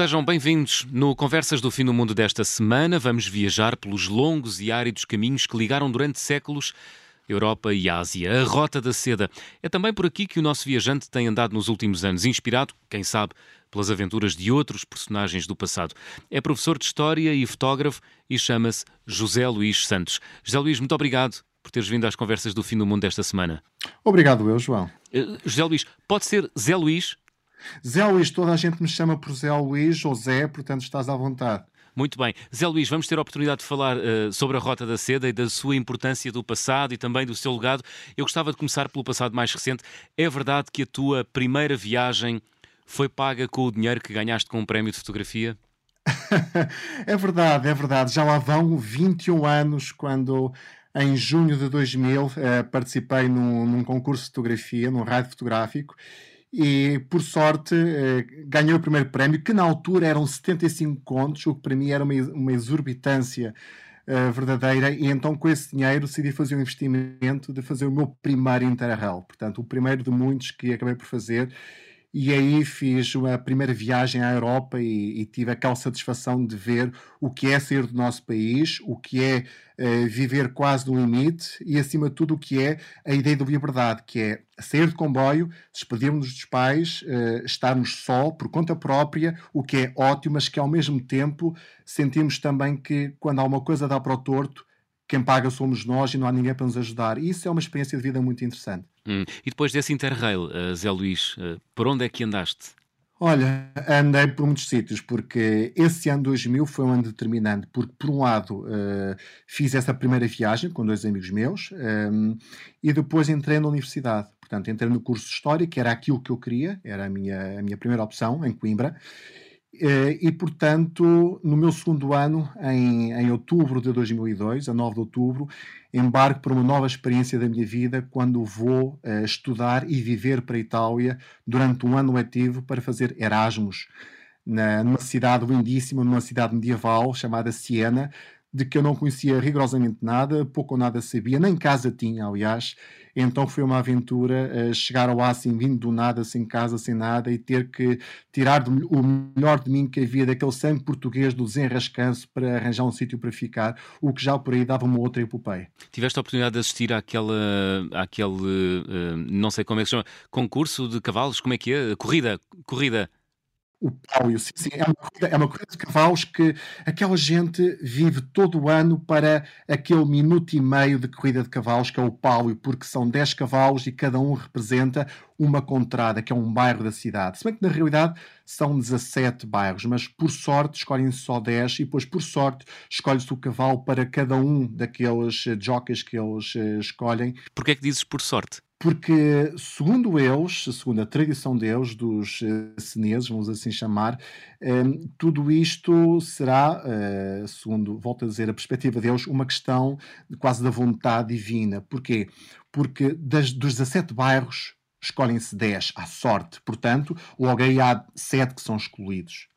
Sejam bem-vindos. No Conversas do Fim do Mundo desta semana, vamos viajar pelos longos e áridos caminhos que ligaram durante séculos Europa e Ásia. A Rota da Seda. É também por aqui que o nosso viajante tem andado nos últimos anos, inspirado, quem sabe, pelas aventuras de outros personagens do passado. É professor de História e fotógrafo e chama-se José Luís Santos. José Luís, muito obrigado por teres vindo às conversas do Fim do Mundo desta semana. Obrigado eu, João. Uh, José Luís, pode ser Zé Luís? Zé Luís, toda a gente me chama por Zé Luís ou Zé, portanto estás à vontade. Muito bem. Zé Luís, vamos ter a oportunidade de falar uh, sobre a Rota da Seda e da sua importância do passado e também do seu legado. Eu gostava de começar pelo passado mais recente. É verdade que a tua primeira viagem foi paga com o dinheiro que ganhaste com um prémio de fotografia? é verdade, é verdade. Já lá vão 21 anos quando em junho de 2000 uh, eh, participei num, num concurso de fotografia, num rádio fotográfico e por sorte eh, ganhei o primeiro prémio, que na altura eram 75 contos, o que para mim era uma, uma exorbitância uh, verdadeira, e então com esse dinheiro decidi fazer um investimento de fazer o meu primeiro Interrail, portanto, o primeiro de muitos que acabei por fazer, e aí fiz a primeira viagem à Europa e, e, tive aquela satisfação de ver o que é sair do nosso país, o que é uh, viver quase no limite e, acima de tudo, o que é a ideia da liberdade, que é sair de comboio, despedirmos dos pais, uh, estarmos só, por conta própria, o que é ótimo, mas que ao mesmo tempo sentimos também que quando há uma coisa dá para o torto, quem paga somos nós e não há ninguém para nos ajudar. E isso é uma experiência de vida muito interessante. Hum. E depois desse Interrail, uh, Zé Luís, uh, por onde é que andaste? Olha, andei por muitos sítios, porque esse ano 2000 foi um ano determinante, porque, por um lado, uh, fiz essa primeira viagem com dois amigos meus um, e depois entrei na universidade. Portanto, entrei no curso de História, que era aquilo que eu queria, era a minha, a minha primeira opção, em Coimbra, e, portanto, no meu segundo ano, em, em outubro de 2002, a 9 de outubro, embarco para uma nova experiência da minha vida quando vou uh, estudar e viver para a Itália durante um ano letivo para fazer Erasmus, na, numa cidade lindíssima, numa cidade medieval chamada Siena, de que eu não conhecia rigorosamente nada, pouco ou nada sabia, nem casa tinha, aliás. Então foi uma aventura uh, chegar ao assim, vindo do nada, sem casa, sem nada, e ter que tirar do, o melhor de mim que havia daquele sangue português do desenrascanço para arranjar um sítio para ficar, o que já por aí dava uma outra epopeia. Tiveste a oportunidade de assistir àquela, àquele, uh, não sei como é que se chama, concurso de cavalos, como é que é? Corrida, corrida o pálio, sim, sim, é uma, corrida, é uma de cavalos que aquela gente vive todo o ano para aquele minuto e meio de corrida de cavalos, que é o pálio, porque são 10 cavalos e cada um representa uma contrada, que é um bairro da cidade. Se bem que na realidade são 17 bairros, mas por sorte escolhem-se só 10 e depois por sorte escolhe-se o cavalo para cada um daqueles eh, jockeys que eles uh, escolhem. Porquê é que dizes por sorte? Porque, segundo eles, segundo a tradição deles, dos uh, cineses, vamos assim chamar, um, tudo isto será, uh, segundo, volto a dizer, a perspectiva deles, uma questão quase da vontade divina. Porquê? Porque das, dos 17 bairros escolhem-se 10 à sorte, portanto, logo aí há 7 que são escolhidos.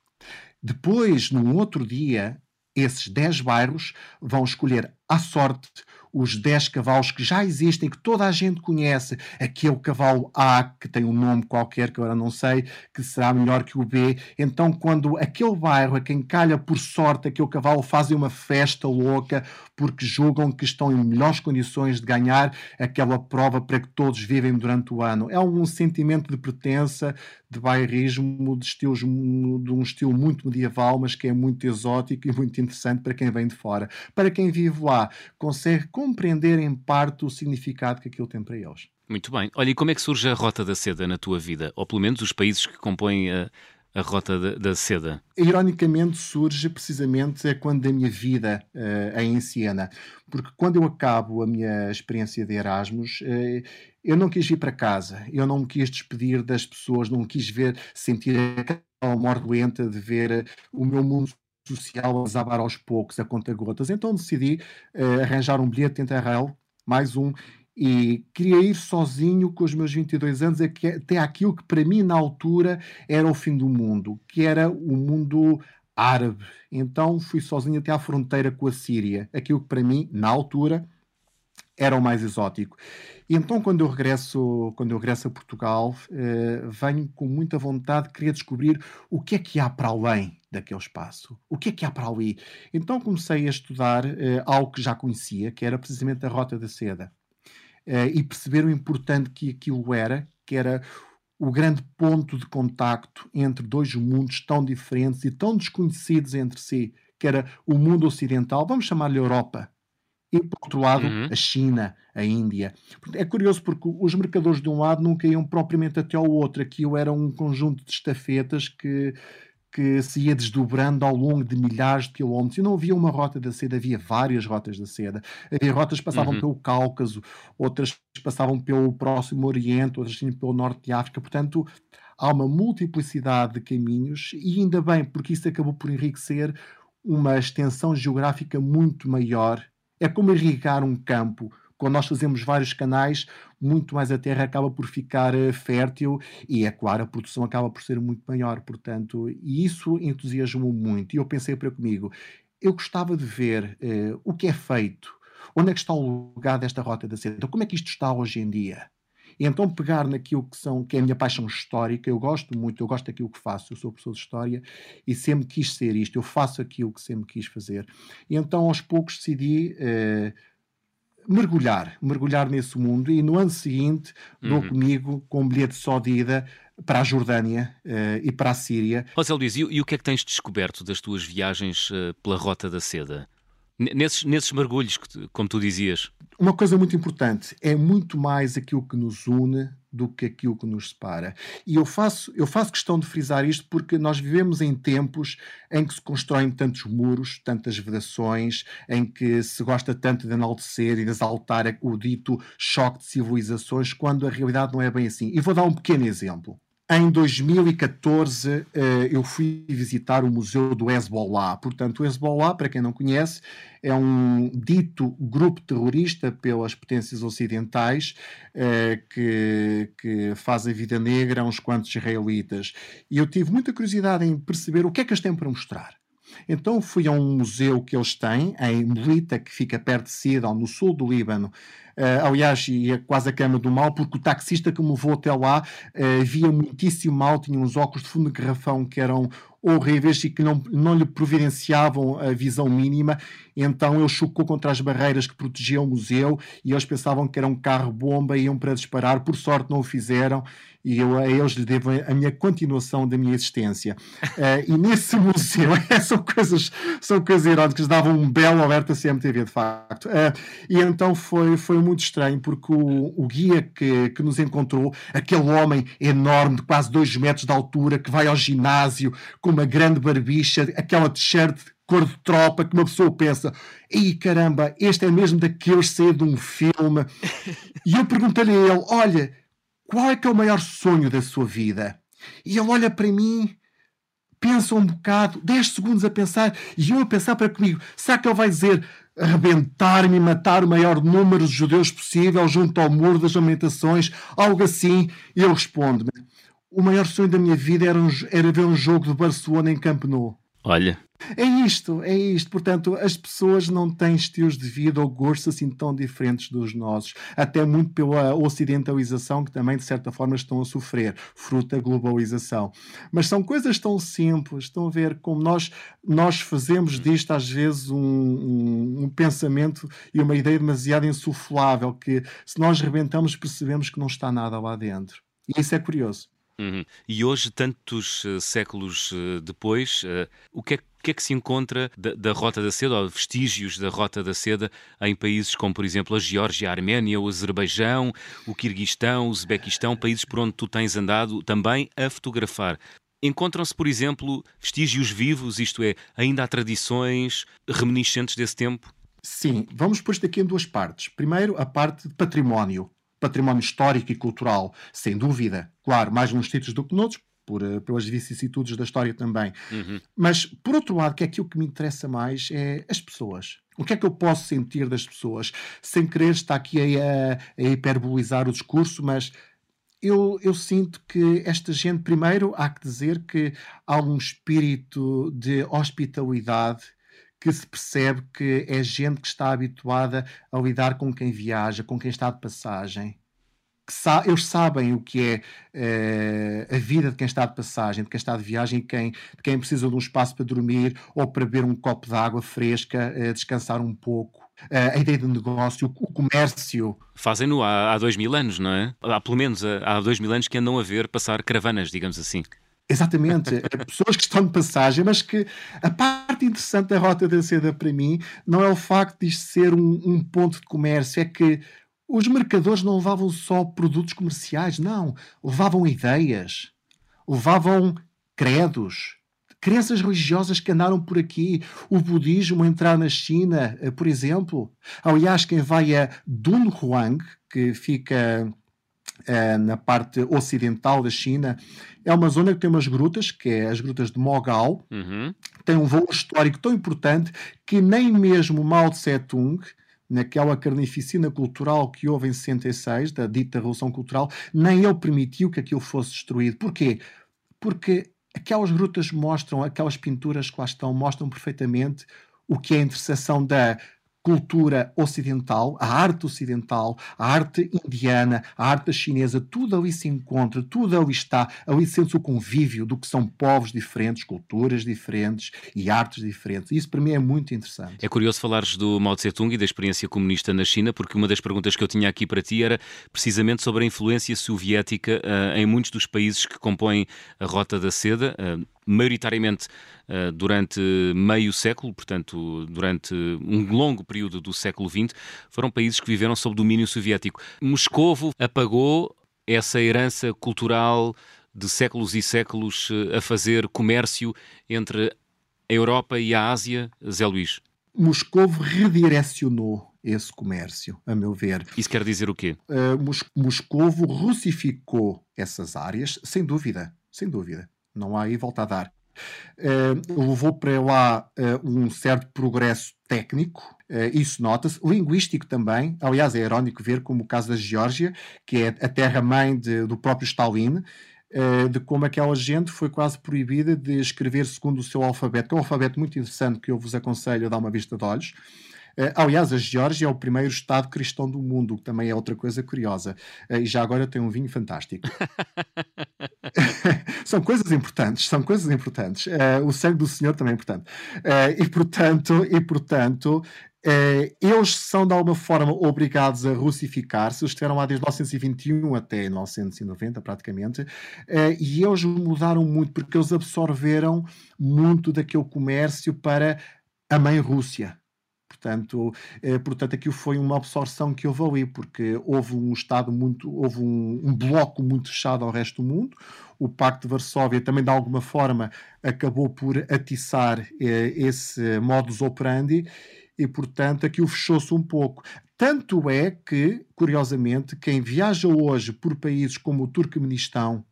Depois, num outro dia, esses 10 bairros vão escolher à sorte os 10 cavalos que já existem, que toda a gente conhece. Aqui o cavalo A, que tem um nome qualquer que agora não sei, que será melhor que o B. Então, quando aquele bairro, a quem calha por sorte aquele cavalo, fazem uma festa louca porque julgam que estão em melhores condições de ganhar aquela prova para que todos vivem durante o ano. É um sentimento de pertença, de bairrismo, de, estilos, de um estilo muito medieval, mas que é muito exótico e muito interessante para quem vem de fora. Para quem vive lá, consegue compreender em parte o significado que aquilo tem para eles. Muito bem. Olha, e como é que surge a Rota da Seda na tua vida? Ou pelo menos os países que compõem a, a Rota da, da Seda? Ironicamente surge precisamente é quando a minha vida uh, em Siena. Porque quando eu acabo a minha experiência de Erasmus, uh, eu não quis ir para casa, eu não me quis despedir das pessoas, não quis ver, sentir aquela morte doente de ver o meu mundo social a desabar aos poucos, a conta gotas. Então decidi uh, arranjar um bilhete de Interrail, mais um, e queria ir sozinho com os meus 22 anos até aquilo que para mim na altura era o fim do mundo, que era o mundo árabe. Então fui sozinho até à fronteira com a Síria, aquilo que para mim na altura era o mais exótico. E então, quando eu regresso, quando eu regresso a Portugal, uh, venho com muita vontade de querer descobrir o que é que há para além daquele espaço. O que é que há para ali? Então comecei a estudar uh, algo que já conhecia, que era precisamente a Rota da Seda. Uh, e perceber o importante que aquilo era, que era o grande ponto de contacto entre dois mundos tão diferentes e tão desconhecidos entre si, que era o mundo ocidental, vamos chamar-lhe Europa, e por outro lado uhum. a China, a Índia. É curioso porque os mercadores de um lado nunca iam propriamente até ao outro, aquilo era um conjunto de estafetas que, que se ia desdobrando ao longo de milhares de quilómetros. E não havia uma rota da seda, havia várias rotas da seda. Havia rotas que passavam uhum. pelo Cáucaso, outras passavam pelo Próximo Oriente, outras pelo Norte de África. Portanto, há uma multiplicidade de caminhos e ainda bem, porque isso acabou por enriquecer uma extensão geográfica muito maior é como irrigar um campo. Quando nós fazemos vários canais, muito mais a terra acaba por ficar uh, fértil e, é claro, a produção acaba por ser muito maior. Portanto, e isso entusiasmou muito. E eu pensei para comigo, eu gostava de ver uh, o que é feito, onde é que está o lugar desta rota da seda, como é que isto está hoje em dia. E então pegar naquilo que, são, que é a minha paixão histórica, eu gosto muito, eu gosto daquilo que faço, eu sou professor de História e sempre quis ser isto, eu faço aquilo que sempre quis fazer. E então aos poucos decidi eh, mergulhar, mergulhar nesse mundo e no ano seguinte dou uhum. comigo com um bilhete só de ida para a Jordânia uh, e para a Síria. José Luís, e, e, o que é que tens descoberto das tuas viagens uh, pela Rota da Seda? Nesses, nesses mergulhos, como tu dizias. Uma coisa muito importante, é muito mais aquilo que nos une do que aquilo que nos separa. E eu faço, eu faço questão de frisar isto porque nós vivemos em tempos em que se constroem tantos muros, tantas vedações, em que se gosta tanto de enaltecer e de exaltar o dito choque de civilizações, quando a realidade não é bem assim. E vou dar um pequeno exemplo. Em 2014, eh, eu fui visitar o Museu do Hezbollah. Portanto, o Hezbollah, para quem não conhece, é um dito grupo terrorista pelas potências ocidentais eh, que, que faz a vida negra a uns quantos israelitas. E eu tive muita curiosidade em perceber o que é que eles têm para mostrar. Então fui a um museu que eles têm, em Melita, que fica perto de Sidon, no sul do Líbano, Uh, aliás, ia quase a cama do mal, porque o taxista que me levou até lá uh, via muitíssimo mal, tinha uns óculos de fundo de garrafão que eram horríveis e que não, não lhe providenciavam a visão mínima, então ele chocou contra as barreiras que protegiam o museu e eles pensavam que era um carro-bomba e iam para disparar, por sorte não o fizeram e eu a eles lhe devo a minha continuação da minha existência. Uh, e nesse museu, são coisas, são coisas irónicas, davam um belo alerta CMTV, de facto. Uh, e então foi, foi muito estranho, porque o, o guia que, que nos encontrou, aquele homem enorme, de quase dois metros de altura, que vai ao ginásio com uma grande barbicha, aquela t-shirt cor de tropa, que uma pessoa pensa, ei caramba, este é mesmo daqueles sair de um filme. E eu perguntei-lhe a ele, olha, qual é que é o maior sonho da sua vida? E ele olha para mim, pensa um bocado, 10 segundos a pensar, e eu a pensar para comigo, será que ele vai dizer arrebentar-me e matar o maior número de judeus possível junto ao muro das lamentações, algo assim? E eu respondo-me, o maior sonho da minha vida era, um, era ver um jogo de Barcelona em Camp Nou. Olha. É isto, é isto. Portanto, as pessoas não têm estilos de vida ou gostos assim tão diferentes dos nossos, até muito pela ocidentalização que também, de certa forma, estão a sofrer, fruto da globalização. Mas são coisas tão simples, estão a ver como nós, nós fazemos disto, às vezes, um, um, um pensamento e uma ideia demasiado insuflável, que se nós rebentamos, percebemos que não está nada lá dentro. E isso é curioso. Uhum. E hoje, tantos uh, séculos uh, depois, uh, o que é, que é, que se encontra da, da, Rota da Seda, ou vestígios da Rota da Seda, em países como, por exemplo, a Geórgia, a Arménia, o Azerbaijão, o Quirguistão, o Uzbequistão, países por onde tu tens andado também a fotografar? Encontram-se, por exemplo, vestígios vivos, isto é, ainda há tradições reminiscentes desse tempo? Sim, vamos pôr isto aqui em duas partes. Primeiro, a parte de património património histórico e cultural, sem dúvida. Claro, mais nos títulos do que noutros, por, uh, pelas vicissitudes da história também. Uhum. Mas, por outro lado, que é aquilo que me interessa mais é as pessoas. O que é que eu posso sentir das pessoas? Sem querer estar aqui a, a hiperbolizar o discurso, mas eu, eu, sinto que esta gente, primeiro, há que dizer que há um espírito de hospitalidade que se percebe que é gente que está habituada a lidar com quem viaja, com quem está de passagem. Sa eles sabem o que é eh, a vida de quem está de passagem, de quem está de viagem, quem, de quem precisa de um espaço para dormir ou para beber um copo de água fresca, eh, descansar um pouco. Eh, a ideia de negócio, o comércio. Fazem-no há, há dois mil anos, não é? Há pelo menos há dois mil anos que andam a ver passar caravanas, digamos assim. Exatamente, pessoas que estão de passagem, mas que a parte interessante da Rota da Seda para mim não é o facto de isto ser um, um ponto de comércio, é que os mercadores não levavam só produtos comerciais, não, levavam ideias, levavam credos, crenças religiosas que andaram por aqui, o budismo entrar na China, eh, por exemplo. Aliás, quem vai a Dunhuang, que fica eh, na parte ocidental da China. É uma zona que tem umas grutas, que é as grutas de Mogal, uhum. tem um voo histórico tão importante que nem mesmo Mao Tse-tung, naquela carnificina cultural que houve em 66, da dita Revolução Cultural, nem ele permitiu que aquilo fosse destruído. Porquê? Porque aquelas grutas mostram, aquelas pinturas que lá estão, mostram perfeitamente o que é a interseção da cultura ocidental, a arte ocidental, a arte indiana, a arte chinesa, tudo ali se encontra, tudo ali está, ali sente-se o convívio do que são povos diferentes, culturas diferentes e artes diferentes. Isso para mim é muito interessante. É curioso falares do Mao Tse-tung e da experiência comunista na China, porque uma das perguntas que eu tinha aqui para ti era precisamente sobre a influência soviética uh, em muitos dos países que compõem a Rota da Seda. Uh, maioritariamente uh, durante meio século, portanto, durante um longo período do século XX, foram países que viveram sob domínio soviético. Moscovo apagou essa herança cultural de séculos e séculos uh, a fazer comércio entre a Europa e a Ásia, Zé Luís? Moscovo redirecionou esse comércio, a meu ver. Isso quer dizer o quê? Uh, Mos Moscovo russificou essas áreas, sem dúvida, sem dúvida. Não há aí volta a dar. Uh, levou para lá uh, um certo progresso técnico, uh, isso nota-se, linguístico também. Aliás, é irónico ver como o caso da Geórgia, que é a terra-mãe do próprio Stalin, de como aquela gente foi quase proibida de escrever segundo o seu alfabeto, que é um alfabeto muito interessante que eu vos aconselho a dar uma vista de olhos. Uh, aliás, a Geórgia é o primeiro Estado cristão do mundo, que também é outra coisa curiosa. Uh, e já agora tem um vinho fantástico. são coisas importantes, são coisas importantes. Uh, o sangue do Senhor também é importante. e portanto, e portanto eles são de alguma forma obrigados a russificar-se. Eles estiveram lá desde 1921 até 1990, praticamente, e eles mudaram muito porque eles absorveram muito daquele comércio para a mãe Rússia. Portanto, eh, portanto, aquilo foi uma absorção que houve ali, porque houve um Estado muito, houve um, um, bloco muito fechado ao resto do mundo. O Pacto de Varsóvia também, de alguma forma, acabou por atiçar eh, esse modus operandi e, portanto, aquilo fechou-se um pouco. Tanto é que, curiosamente, quem viaja hoje por países como o Turcomenistão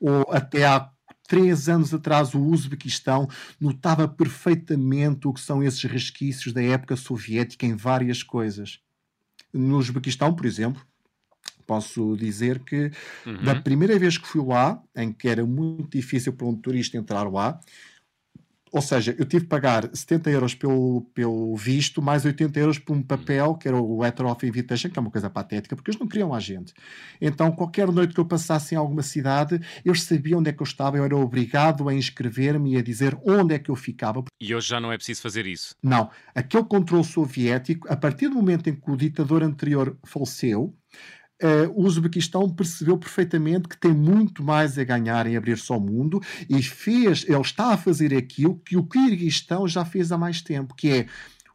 ou até há três anos atrás, o Uzbequistão notava perfeitamente o que são esses resquícios da época soviética em várias coisas. No Uzbequistão, por exemplo, posso dizer que uhum. da primeira vez que fui lá, em que era muito difícil para um turista entrar lá, ou seja, eu tive que pagar 70 euros pelo, pelo visto, mais 80 euros por um papel, que era o Letter of Invitation, que é uma coisa patética, porque eles não queriam a gente. Então, qualquer noite que eu passasse em alguma cidade, eles sabiam onde é que eu estava, eu era obrigado a inscrever-me e a dizer onde é que eu ficava. E hoje já não é preciso fazer isso? Não. Aquele controle soviético, a partir do momento em que o ditador anterior faleceu, Uh, o Uzbequistão percebeu perfeitamente que tem muito mais a ganhar em abrir-se ao mundo e fez, ele está a fazer aquilo que o Kirguistão já fez há mais tempo, que é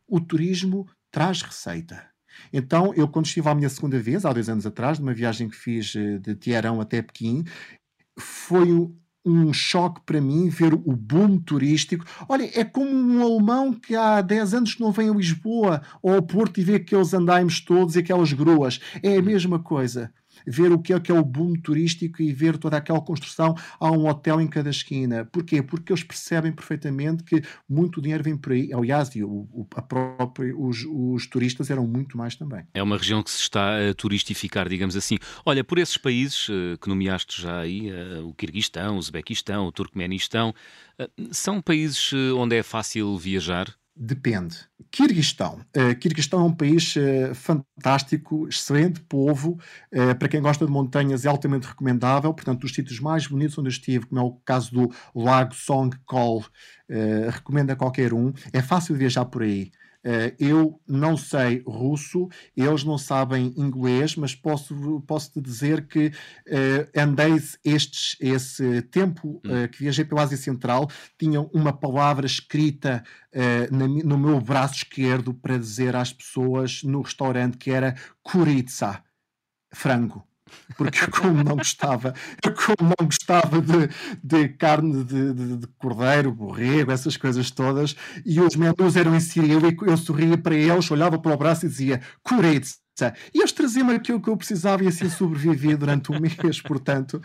o turismo traz receita. Então, eu quando estive à minha segunda vez, há dois anos atrás, numa viagem que fiz eh, de Tiarão até Pequim, foi um choque para mim ver o boom turístico. Olha, é como um alemão que há 10 anos não vem a Lisboa ou ao Porto e vê aqueles andaimes todos e aquelas gruas. É a mesma coisa ver o que é, que é o boom turístico e ver toda aquela construção. Há um hotel em cada esquina. Porquê? Porque eles percebem perfeitamente que muito dinheiro vem por aí. Aliás, o, a própria, os, os turistas eram muito mais também. É uma região que se está a turistificar, digamos assim. Olha, por esses países eh, que nomeaste já aí, eh, o Kirguistão, o Uzbequistão, o Turcomenistão, eh, são países onde é fácil viajar? Depende. Kirguistão. Uh, Kirguistão é um país uh, fantástico, excelente povo. Uh, para quem gosta de montanhas, é altamente recomendável. Portanto, os sítios mais bonitos onde eu estive, como é o caso do Lago Songkol, recomendo a qualquer um. É fácil viajar por aí. Uh, eu não sei russo, eles não sabem inglês, mas posso, posso te dizer que uh, andei estes, esse tempo uh, que viajei pela Ásia Central, tinha uma palavra escrita na, no meu braço esquerdo para dizer às pessoas no restaurante que era kuritsa, frango porque como não gostava, como não gostava de, de carne de, de, de, cordeiro, borrego, essas coisas todas, e os menus eram em cirílico, eu sorria para eles, olhava para o braço e dizia Kureitz, e eles traziam aquilo que eu precisava e assim sobrevivi durante um mês. Portanto,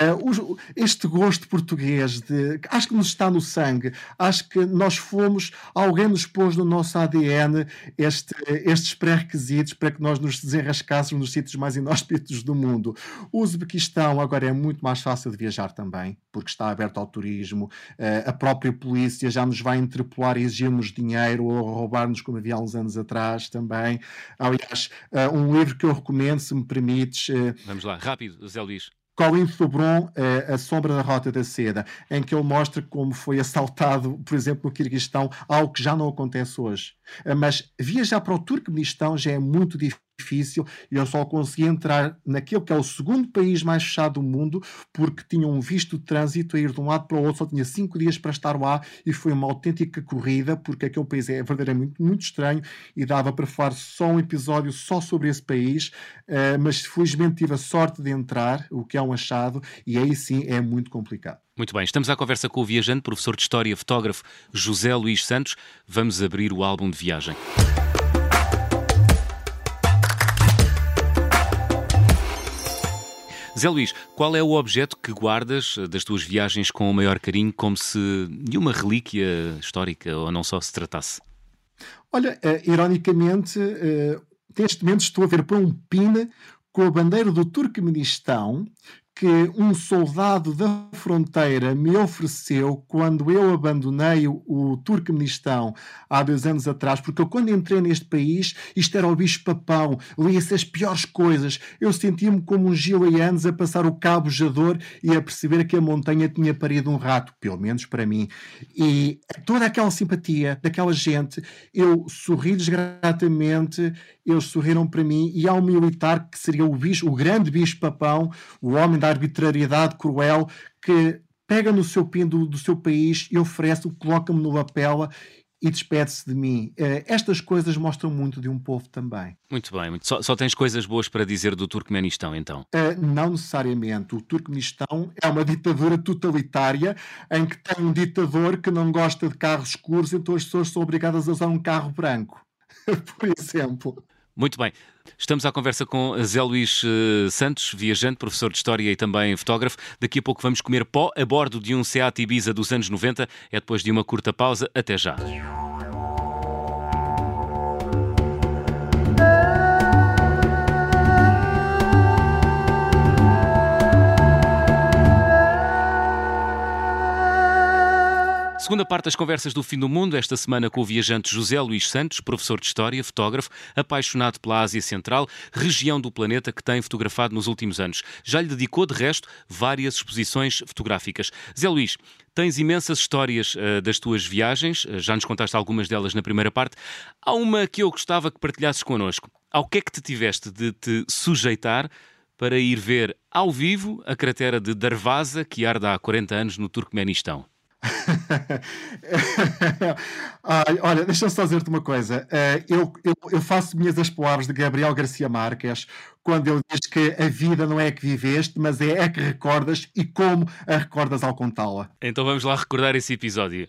uh, este gosto português, de, acho que nos está no sangue, acho que nós fomos, alguém nos pôs no nosso ADN este, estes pré-requisitos para que nós nos desenrascássemos nos sítios mais inóspitos do mundo. O Uzbequistão agora é muito mais fácil de viajar também, porque está aberto ao turismo, uh, a própria polícia já nos vai interpelar e exigirmos dinheiro ou roubar-nos como havia há uns anos atrás também. Aliás, uh, um livro que eu recomendo, se me permites. Uh, Vamos lá, rápido, Zé Luís. Colin Sobron, uh, A Sombra da Rota da Seda, em que ele mostra como foi assaltado, por exemplo, no Kirguistão, algo que já não acontece hoje. Mas viajar para o Turcomenistão já é muito difícil difícil e eu só consegui entrar naquele que é o segundo país mais fechado do mundo porque tinha um visto de trânsito a ir de um lado para o outro, só tinha cinco dias para estar lá e foi uma autêntica corrida porque aquele país é verdadeiramente muito estranho e dava para falar só um episódio só sobre esse país, uh, mas felizmente tive a sorte de entrar, o que é um achado, e aí sim é muito complicado. Muito bem, estamos à conversa com o viajante, professor de História, fotógrafo José Luís Santos. Vamos abrir o álbum de viagem. Zé Luís, qual é o objeto que guardas eh, das tuas viagens com o maior carinho, como se de uma relíquia histórica ou não só se tratasse? Olha, uh, ironicamente, uh, neste momento estou a ver para um pin com a bandeira do Turcomenistão que um soldado da fronteira me ofereceu quando eu abandonei o, o Turcomenistão há dois anos atrás, porque eu, quando entrei neste país, isto era o bicho-papão, lia-se as piores coisas. Eu sentia-me como um gileanos a passar o cabo jador e a perceber que a montanha tinha parido um rato, pelo menos para mim. E toda aquela simpatia daquela gente, eu sorri-lhes gratamente, eles sorriram para mim, e ao militar, que seria o bicho, o grande bicho-papão, o homem da arbitrariedade cruel que pega no seu pin do, do seu país e oferece, coloca-me no lapela e despede-se de mim. Uh, estas coisas mostram muito de um povo também. Muito bem. Muito... Só, só, tens coisas boas para dizer do Turcomenistão, então? Uh, não necessariamente. O Turcomenistão é uma ditadura totalitária em que tem um ditador que não gosta de carros escuros, então as pessoas são obrigadas a usar um carro branco, por exemplo. Muito bem. Estamos à conversa com Zé Luís uh, Santos, viajante, professor de História e também fotógrafo. Daqui a pouco vamos comer pó a bordo de um Seat Ibiza dos anos 90. É depois de uma curta pausa. Até já. Segunda parte das conversas do fim do mundo, esta semana com o viajante José Luís Santos, professor de História, fotógrafo, apaixonado pela Ásia Central, região do planeta que tem fotografado nos últimos anos. Já lhe dedicou, de resto, várias exposições fotográficas. Zé Luís, tens imensas histórias uh, das tuas viagens, uh, já nos contaste algumas delas na primeira parte. Há uma que eu gostava que partilhasses connosco. Ao que é que te tiveste de te sujeitar para ir ver ao vivo a cratera de Darvaza, que arde há 40 anos no Turcomenistão? Ai, olha, deixa-me só dizer-te uma coisa. Uh, eu, eu, eu, faço minhas as palavras de Gabriel Garcia Marques quando ele diz que a vida não é a que viveste, mas é a que recordas e como a recordas ao contá-la. Então vamos lá recordar esse episódio.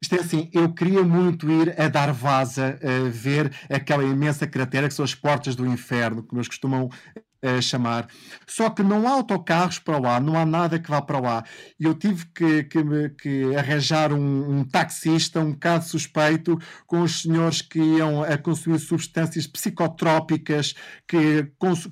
Isto é assim, eu queria muito ir a dar vaza, a ver aquela imensa cratera que são as portas do inferno, como eles costumam a chamar. Só que não há autocarros para lá, não há nada que vá para lá. E eu tive que, que, que arranjar um, um, taxista um bocado suspeito com os senhores que iam a consumir substâncias psicotrópicas que,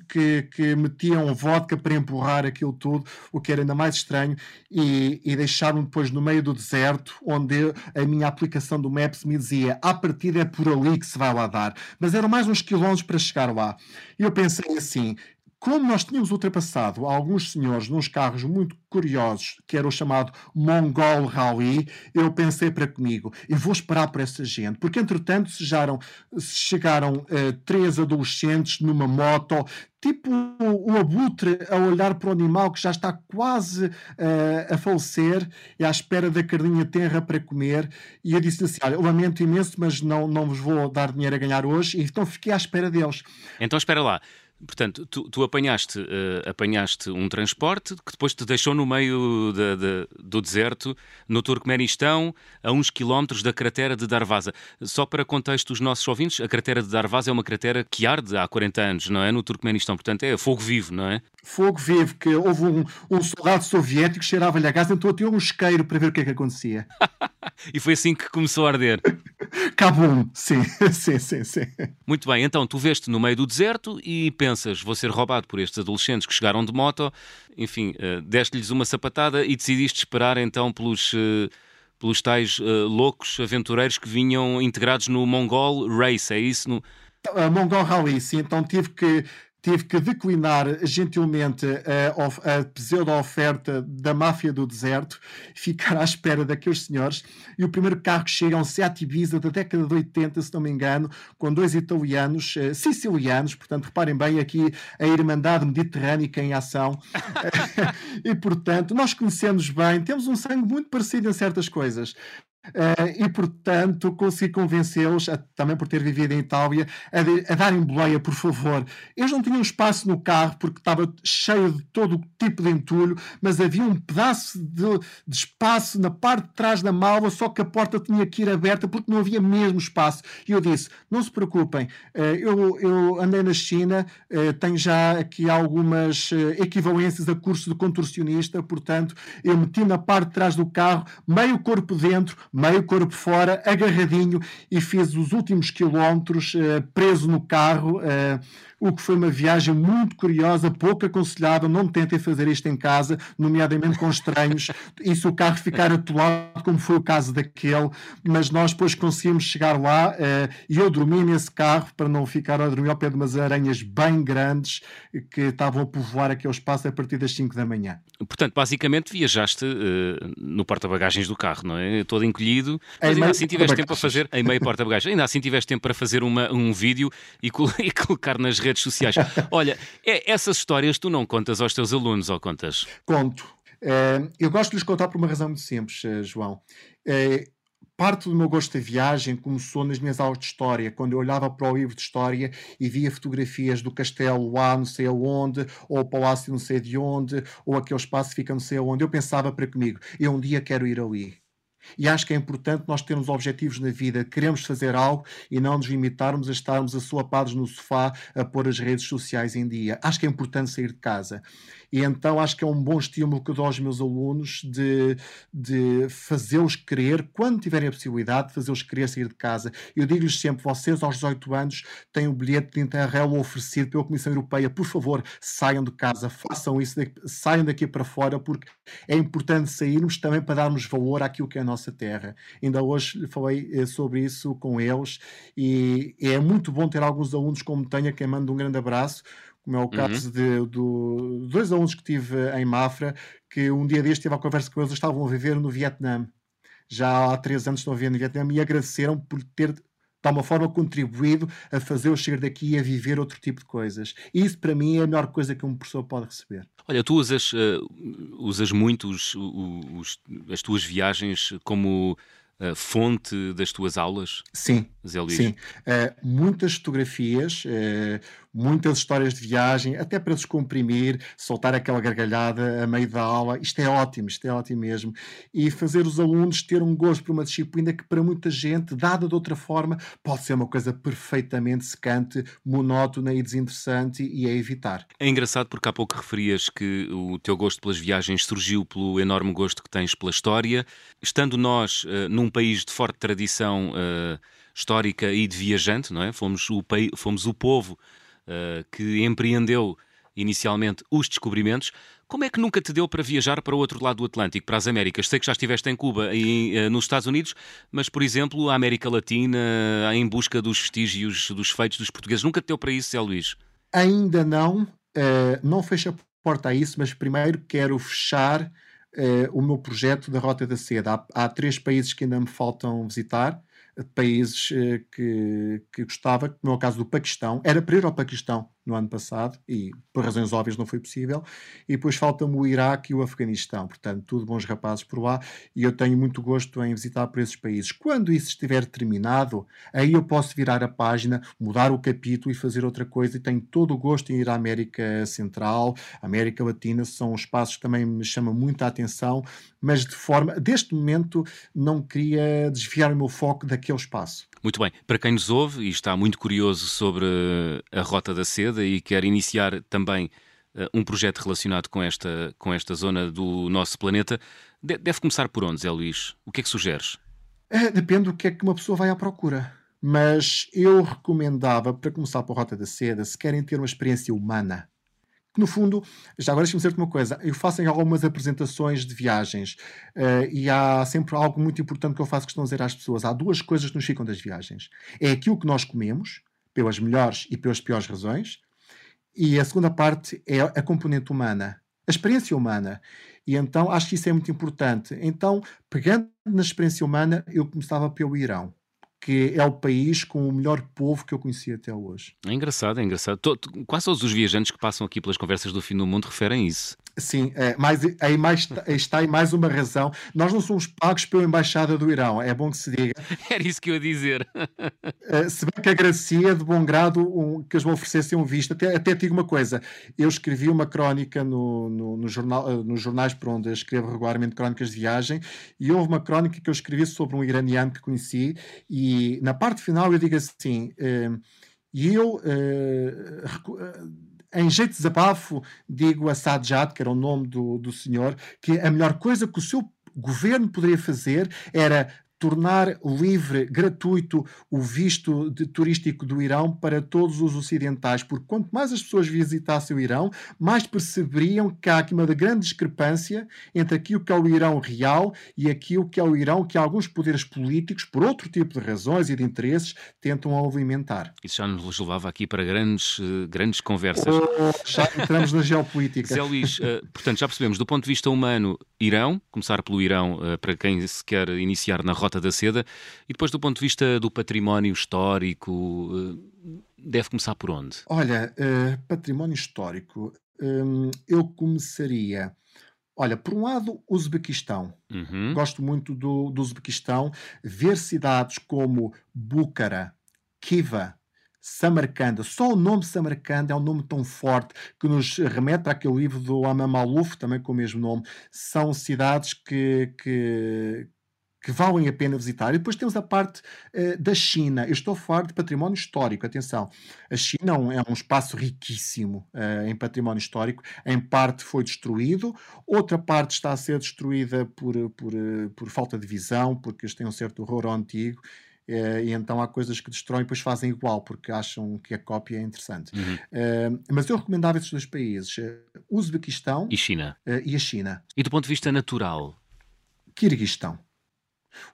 que, que metiam vodka para empurrar aquilo tudo, o que era ainda mais estranho, e, e deixaram-me depois no meio do deserto, onde a minha aplicação do Maps me dizia a partida é por ali que se vai lá dar. Mas eram mais uns quilómetros para chegar lá. Eu pensei assim: como nós tínhamos ultrapassado alguns senhores nos carros muito curiosos, que era o chamado Mongol Rally, eu pensei para comigo, eu vou esperar por essa gente, porque entretanto chegaram, chegaram uh, três adolescentes numa moto, tipo o, abutre a olhar para o animal que já está quase uh, a falecer e à espera da carninha terra para comer, e eu disse assim, olha, lamento imenso, mas não, não vos vou dar dinheiro a ganhar hoje, e então fiquei à espera deles. Então espera lá, Portanto, tu, tu apanhaste, uh, apanhaste um transporte que depois te deixou no meio de, de, do deserto, no Turcomenistão, a uns quilómetros da cratera de Darvaza. Só para contexto dos nossos ouvintes, a cratera de Darvaza é uma cratera que arde há 40 anos, não é? No Turcomenistão. Portanto, é fogo vivo, não é? Fogo vivo, que houve um, um soldado soviético que cheirava-lhe a gás, então tinha um isqueiro para ver o que é que acontecia. e foi assim que começou a arder. Cabum, sim, sim, sim, sim. Muito bem, então tu veste no meio do deserto e pensas, vou ser roubado por estes adolescentes que chegaram de moto, enfim, uh, deste-lhes uma sapatada e decidiste esperar então pelos. Uh, pelos tais uh, loucos aventureiros que vinham integrados no Mongol Race, é isso? No... Mongol Rally, sim. Então tive que tive que declinar gentilmente a, a pseudo-oferta da máfia do deserto, ficar à espera daqueles senhores. E o primeiro carro que chega é um Seat Ibiza da década de 80, se não me engano, com dois italianos, uh, sicilianos, portanto, reparem bem aqui a Irmandade Mediterrânea em ação. e, portanto, nós conhecemos bem, temos um sangue muito parecido em certas coisas. Uh, e, portanto, consegui convencê-los, também por ter vivido em Itália, a, de, a darem boleia, por favor. Eles não tinham espaço no carro porque estava cheio de todo tipo de entulho, mas havia um pedaço de, de, espaço na parte de trás da mala, só que a porta tinha que ir aberta porque não havia mesmo espaço. E eu disse: não se preocupem, uh, eu, eu, andei na China, uh, tenho já aqui algumas equivalências a curso de contorcionista, portanto, eu meti na parte de trás do carro, meio corpo dentro meio corpo fora, agarradinho, e fiz os últimos quilómetros uh, preso no carro. O que foi uma viagem muito curiosa, pouco aconselhável. Não tentem fazer isto em casa, nomeadamente com estranhos, e se o carro ficar atolado, como foi o caso daquele. Mas nós depois conseguimos chegar lá uh, e eu dormi nesse carro para não ficar a dormir ao pé de umas aranhas bem grandes que estavam a povoar aquele espaço a partir das 5 da manhã. Portanto, basicamente viajaste uh, no porta-bagagens do carro, não é? Todo encolhido, mas ainda assim tiveste tempo a fazer, em meio porta-bagagens, ainda assim tiveste tempo para fazer uma, um vídeo e, e colocar nas redes redes sociais. Olha, é, essas histórias tu não contas aos teus alunos ou contas? Conto. Uh, eu gosto de lhes contar por uma razão muito simples, uh, João. Uh, parte do meu gosto da viagem começou nas minhas aulas de história, quando eu olhava para o livro de história e via fotografias do castelo lá não sei aonde, ou o palácio não sei de onde, ou aquele espaço fica não sei aonde. Eu pensava para comigo, eu um dia quero ir ali. E acho que é importante nós termos objetivos na vida, queremos fazer algo e não nos limitarmos a estarmos assoapados no sofá a pôr as redes sociais em dia. Acho que é importante sair de casa. E então acho que é um bom estímulo que dou aos meus alunos de, de fazê-los querer, quando tiverem a possibilidade, de fazê-los querer sair de casa. Eu digo-lhes sempre: vocês, aos 18 anos, têm o um bilhete de Interrail oferecido pela Comissão Europeia. Por favor, saiam de casa, façam isso, saiam daqui para fora, porque é importante sairmos também para darmos valor àquilo que é a nossa terra. Ainda hoje falei eh, sobre isso com eles e é muito bom ter alguns alunos como tenho, a quem mando um grande abraço como é o caso uhum. de, do, dois alunos que tive em Mafra, que um dia deste tive a conversa com eles, estavam a viver no Vietnã. Já há três anos estão a viver no Vietnã e agradeceram por ter de alguma forma contribuído a fazer eu chegar daqui e a viver outro tipo de coisas. Isso para mim é a melhor coisa que um professor pode receber. Olha, tu usas, uh, usas muito os, os, as tuas viagens como uh, fonte das tuas aulas? Sim. Zé Luís? Sim, uh, muitas fotografias, muitas histórias de viagem, até para descomprimir, soltar aquela gargalhada a meio da aula. Isto é ótimo, isto é ótimo mesmo. E fazer os alunos ter um gosto por uma disciplina que, para muita gente, dada de outra forma, pode ser uma coisa perfeitamente secante, monótona e desinteressante e é evitar. É engraçado porque há pouco referias que o teu gosto pelas viagens surgiu pelo enorme gosto que tens pela história. Estando nós uh, num país de forte tradição uh, histórica e de viajante, não é? Fomos o, fomos o povo que empreendeu inicialmente os descobrimentos. Como é que nunca te deu para viajar para o outro lado do Atlântico, para as Américas? Sei que já estiveste em Cuba e uh, nos Estados Unidos, mas, por exemplo, a América Latina, em busca dos vestígios, dos feitos dos portugueses, nunca te deu para isso, Zé Luís? Ainda não. Uh, não fecha a porta a isso, mas primeiro quero fechar o meu projeto da Rota da Seda. Há, há três países que ainda me faltam visitar países que, que gostava, como é o caso do Paquistão. Era para ir ao Paquistão, no ano passado e por razões óbvias não foi possível. E depois falta-me o Iraque e o Afeganistão, portanto, tudo bons rapazes por lá e eu tenho muito gosto em visitar por esses países. Quando isso estiver terminado, aí eu posso virar a página, mudar o capítulo e fazer outra coisa e tenho todo o gosto em ir à América Central, América Latina, são espaços que também me chamam muita atenção, mas de forma, deste momento, não queria desviar o meu foco daquele espaço. Muito bem. Para quem nos ouve e está muito curioso sobre a Rota da Seda e quer iniciar também uh, um projeto relacionado com esta, com esta zona do nosso planeta, deve começar por onde, Zé Luís? O que é que sugeres? É, depende do que é que uma pessoa vai à procura. Mas eu recomendava, para começar pela Rota da Seda, se querem ter uma experiência humana, que no fundo, já agora deixa-me dizer-te uma coisa, eu faço em algumas apresentações de viagens uh, e há sempre algo muito importante que eu faço questão de dizer às pessoas. Há duas coisas que nos ficam das viagens. É aquilo que nós comemos, pelas melhores e pelas piores razões, e a segunda parte é a componente humana, a experiência humana. E então acho que isso é muito importante. Então, pegando na experiência humana, eu começava pelo Irão que é o país com o melhor povo que eu conheci até hoje. É engraçado, é engraçado. Quase todos os viajantes que passam aqui pelas conversas do fim do mundo referem isso. Sim, é, mas aí mais, está aí mais uma razão. Nós não somos pagos pela Embaixada do Irão, é bom que se diga. Era isso que eu ia dizer. Uh, se bem que agradecia de bom grado um, que eles me oferecessem um visto. Até, até digo uma coisa: eu escrevi uma crónica no, no, no jornal, uh, nos jornais por onde eu escrevo regularmente crónicas de viagem, e houve uma crónica que eu escrevi sobre um iraniano que conheci, e na parte final eu digo assim. Uh, e eu em jeito de desabafo, digo a Sajjad, que era o nome do, do senhor, que a melhor coisa que o seu governo poderia fazer era tornar livre, gratuito, o visto de, turístico do Irão para todos os ocidentais, porque quanto mais as pessoas visitassem o Irão, mais perceberiam que há aqui uma grande discrepância entre aquilo que é o Irão real e aquilo que é o Irão que alguns poderes políticos, por outro tipo de razões e de interesses, tentam alimentar. Isso já nos levava aqui para grandes, uh, grandes conversas. Oh, já entramos na geopolítica. Zé Luís, uh, portanto, já percebemos, do ponto de vista humano, Irão, começar pelo Irão, uh, para quem se quer iniciar na rota Rota da Seda. E depois, do ponto de vista do património histórico, eh, deve começar por onde? Olha, uh, património histórico, um, eu começaria. Olha, por um lado, o Uzbequistão. Uhum. Gosto muito do, do Uzbequistão. Ver cidades como Búcara, Kiva, Samarcanda. Só o nome Samarcanda é um nome tão forte que nos remete àquele livro do Amam Maluf, também com o mesmo nome. São cidades que, que, que valem a pena visitar. E depois temos a parte uh, da China. Eu estou a falar de património histórico, atenção. A China é um, é um espaço riquíssimo uh, em património histórico. Em parte foi destruído, outra parte está a ser destruída por, por, uh, por falta de visão, porque eles têm um certo horror ao antigo. e então há coisas que destroem e depois fazem igual, porque acham que a cópia é interessante. Uhum. mas eu recomendava esses dois países: o Uzbequistão e, China. e a China. E do ponto de vista natural? Quirguistão.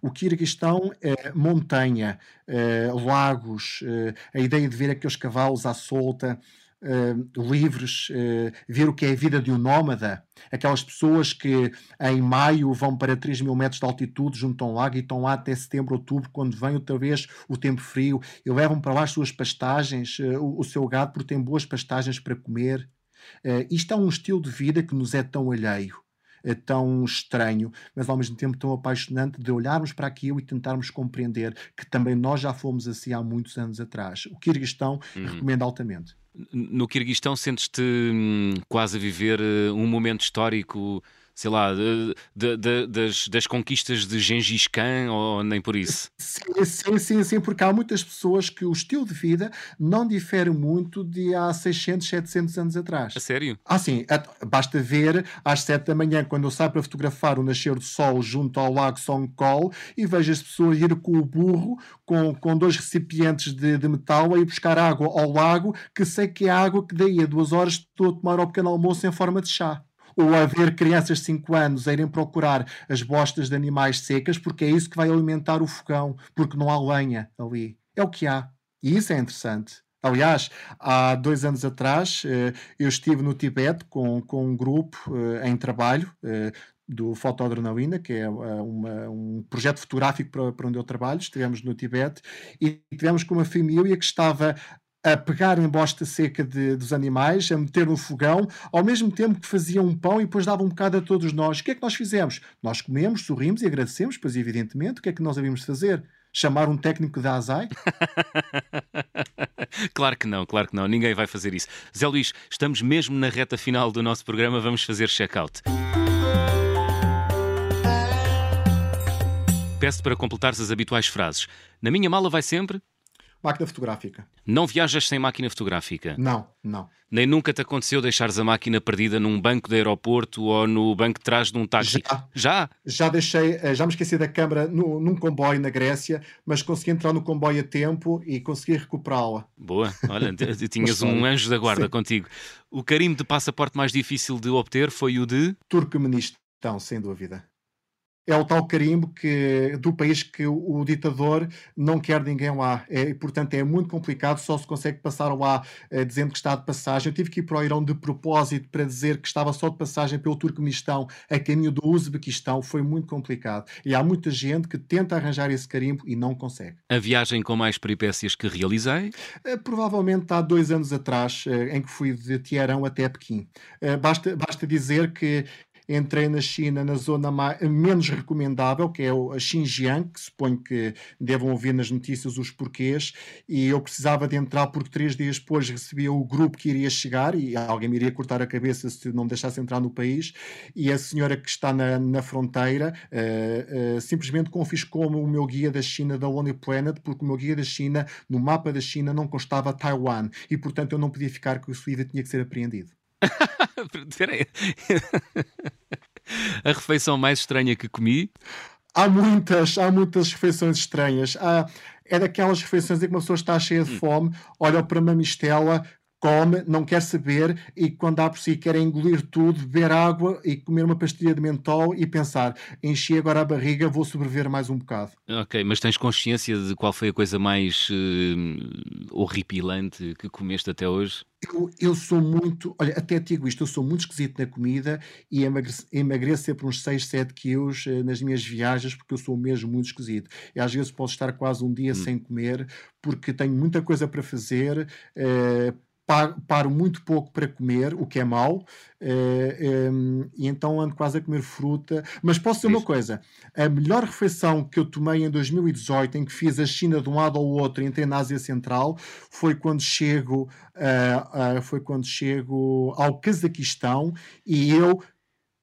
O Quirguistão é montanha, é, lagos, é, a ideia de ver aqueles cavalos à solta, é, livres, ver o que é a vida de um nómada, aquelas pessoas que em maio vão para 3 mil metros de altitude junto a um lago e estão lá até setembro, outubro, quando vem outra vez o tempo frio, e levam para lá as suas pastagens, o, o seu gado, porque tem boas pastagens para comer. isto é um estilo de vida que nos é tão alheio tão estranho, mas ao mesmo tempo tão apaixonante de olharmos para aquilo e tentarmos compreender que também nós já fomos assim há muitos anos atrás. O Kirguistão uhum. recomendo altamente. No Kirguistão sentes-te hum, quase a viver uh, um momento histórico sei lá, de, de, de, das, das conquistas de Gengis Khan ou nem por isso? Sim, sim, sim, sim, porque há muitas pessoas que o estilo de vida não difere muito de há 600, 700 anos atrás. A sério? Ah, sim. Basta ver às 7 da manhã, quando eu saio para fotografar o nascer do sol junto ao lago Songkol e vejo as pessoas ir com o burro, com, com dois recipientes de, de metal, a ir buscar água ao lago, que sei que é água que daí a duas horas estou a tomar ao pequeno almoço em forma de chá ou haver crianças de 5 anos a irem procurar as bostas de animais secas, porque é isso que vai alimentar o fogão, porque não há lenha ali. É o que há. E isso é interessante. Aliás, há dois anos atrás eh, eu estive no Tibete com, com um grupo eh, em trabalho eh, do Fotoadrenalina, que é uma, um projeto fotográfico para, para onde eu trabalho. Estivemos no Tibete e tivemos com uma família que estava a pegar em bosta seca de, dos animais, a meter no fogão, ao mesmo tempo que faziam um pão e depois davam um bocado a todos nós. O que é que nós fizemos? Nós comemos, sorrimos e agradecemos, pois evidentemente, o que é que nós havíamos fazer? Chamar um técnico da ASAI? claro que não, claro que não, ninguém vai fazer isso. Zé Luís, estamos mesmo na reta final do nosso programa, vamos fazer check-out. Peço para completares as habituais frases. Na minha mala vai sempre Máquina fotográfica. Não viajas sem máquina fotográfica? Não, não. Nem nunca te aconteceu deixares a máquina perdida num banco de aeroporto ou no banco de trás de um táxi? Já. Já? Já deixei, eh, já me esqueci da câmara no, num comboio na Grécia, mas consegui entrar no comboio a tempo e consegui recuperá-la. Boa, olha, tinhas um anjo da guarda Sim. contigo. O carimbo de passaporte mais difícil de obter foi o de? Turcomenistão, sem dúvida é o tal carimbo que, do país que o, o ditador não quer ninguém lá. É, e, portanto, é muito complicado, só se consegue passar lá é, dizendo que está de passagem. Eu tive que ir para o Irão de propósito para dizer que estava só de passagem pelo Turcomenistão a caminho do Uzbequistão. Foi muito complicado. E há muita gente que tenta arranjar esse carimbo e não consegue. A viagem com mais peripécias que realizei? É, provavelmente há dois anos atrás, em que fui de Teherão até Pequim. basta, basta dizer que entrei na China na zona mais, menos recomendável, que é a Xinjiang, que suponho que devam ouvir nas notícias os porquês, e eu precisava de entrar porque três dias depois recebia o grupo que iria chegar e alguém me iria cortar a cabeça se não me deixasse entrar no país, e a senhora que está na, na fronteira uh, uh, simplesmente confiscou-me o meu guia da China da Lonely Planet, porque o meu guia da China, no mapa da China, não constava Taiwan, e portanto eu não podia ficar com isso e tinha que ser apreendido. Espera aí. A refeição mais estranha que comi? Há muitas, há muitas refeições estranhas. Há, é daquelas refeições em que uma pessoa está cheia de hum. fome, olha para uma mistela, come, não quer saber e quando dá por si quer engolir tudo, beber água e comer uma pastilha de mentol e pensar, enchi agora a barriga, vou sobreviver mais um bocado. Ok, mas tens consciência de qual foi a coisa mais uh, horripilante que comeste até hoje? Eu, eu, sou muito, olha, até digo isto, eu sou muito esquisito na comida e emagreço, emagreço sempre uns 6, 7 quilos uh, nas minhas viagens porque eu sou mesmo muito esquisito. E às vezes posso estar quase um dia hum. sem comer porque tenho muita coisa para fazer. Uh, paro, paro, muito pouco para comer, o que é mau, eh, ehm, e então ando quase a comer fruta. Mas posso dizer Isso. uma coisa: a melhor refeição que eu tomei em 2018, em que fiz a China de um lado ao outro e entrei na Ásia Central, foi quando chego, uh, uh, foi quando chego ao Cazaquistão e eu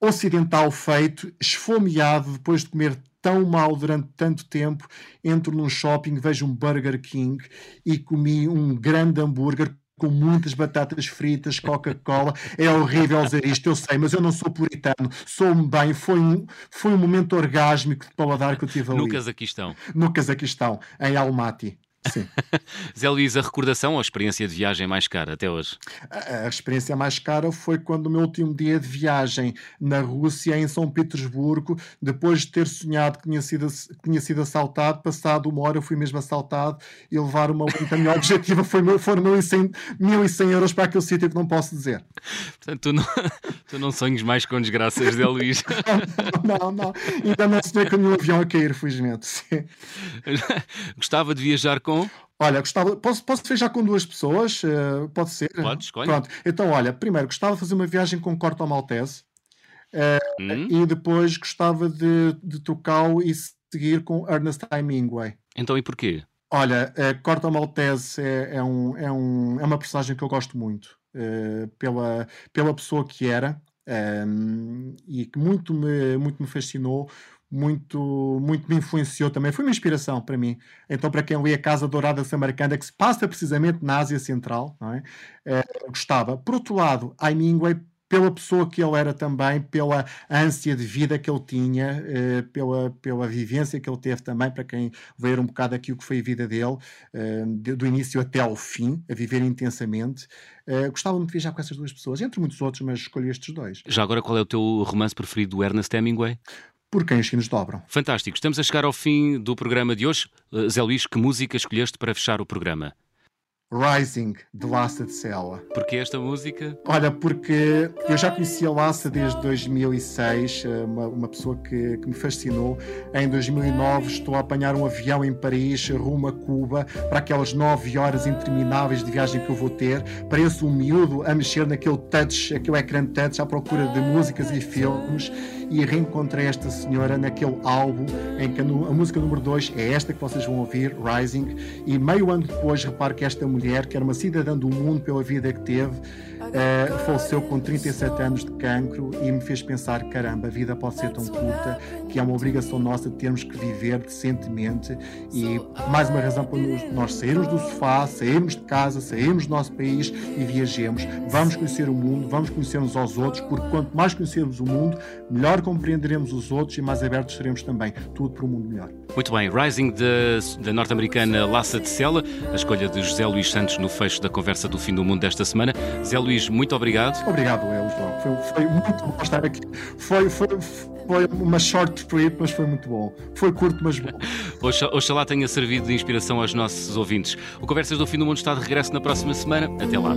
ocidental feito, esfomeado depois de comer tão mal durante tanto tempo, entro num shopping, vejo um Burger King e comi um grande hambúrguer com muitas batatas fritas, Coca-Cola. É horrível dizer isto, eu sei, mas eu não sou puritano, sou-me bem. Foi um, foi um momento orgásmico de paladar que eu tive ali. No Cazaquistão. No Cazaquistão, em Almaty. Sim. Zé Luís, a recordação ou a experiência de viagem mais cara até hoje? A, a, experiência mais cara foi quando o meu último dia de viagem na Rússia, em São Petersburgo, depois de ter sonhado que tinha sido, que tinha sido assaltado, passado uma hora eu fui mesmo assaltado e levar uma a minha objetiva foi, foram 1.100, 1.100 euros para aquele sítio que não posso dizer. Portanto, tu não, tu não sonhas mais com desgraças, Zé Luís? não, não, não. Ainda não se vê com nenhum avião a cair, felizmente. Sim. Gostava de viajar com com? Olha, gostava, posso, posso fechar com duas pessoas? Uh, pode ser? Pode, escolhe. Pronto. Então, olha, primeiro, gostava de fazer uma viagem com Corto Maltese. Uh, hum? E depois gostava de, de trocá-lo e seguir com Ernest Hemingway. Então e porquê? Olha, uh, Corto Maltese é, é, um, é, um, é uma personagem que eu gosto muito uh, pela, pela pessoa que era um, e que muito me, muito me fascinou, muito, muito me influenciou também. Foi uma inspiração para mim. Então, para quem lê A Casa Dourada Samarcanda, que se passa precisamente na Ásia Central, não é? Uh, gostava. Por outro lado, Hemingway pela pessoa que ele era também, pela ânsia de vida que ele tinha, eh, pela, pela vivência que ele teve também, para quem ver um bocado aqui o que foi a vida dele, eh, do início até ao fim, a viver intensamente. Eh, gostava muito de viajar com essas duas pessoas, entre muitos outros, mas escolhi estes dois. Já agora, qual é o teu romance preferido do Ernest Hemingway? Por quem os sinos dobram. Fantástico. Estamos a chegar ao fim do programa de hoje. Zé Luís, que música escolheste para fechar o programa? Rising, de Lassa de Sela. Porquê esta música? Olha, porque eu já conhecia Lassa desde 2006, eh, uma, uma pessoa que, que, me fascinou. Em 2009 estou a apanhar um avião em Paris, rumo a Cuba, para aquelas nove horas intermináveis de viagem que eu vou ter. Pareço um miúdo a mexer naquele touch, aquele ecrã touch, à procura de músicas e filmes e reencontrei esta senhora naquele álbum em que a, música número 2 é esta que vocês vão ouvir, Rising, e meio ano depois reparo que esta mulher, que era uma cidadã do mundo pela vida que teve, uh, faleceu com 37 anos de cancro e me fez pensar: caramba, a vida pode ser tão curta que é uma obrigação nossa termos que viver decentemente. E mais uma razão para nós sairmos do sofá, sairmos de casa, sairmos do nosso país e viajemos. Vamos conhecer o mundo, vamos conhecer uns aos outros, porque quanto mais conhecermos o mundo, melhor compreenderemos os outros e mais abertos seremos também. Tudo para um mundo melhor. Muito bem, Rising da norte-americana Laça de Sela, a escolha de José Luís Santos no fecho da conversa do fim do mundo desta semana. Zé Luís, muito obrigado. Obrigado, eu, João. Foi, foi muito bom estar aqui. Foi, foi, foi uma short trip, mas foi muito bom. Foi curto, mas bom. Oxalá tenha servido de inspiração aos nossos ouvintes. O Conversas do Fim do Mundo está de regresso na próxima semana. Até lá.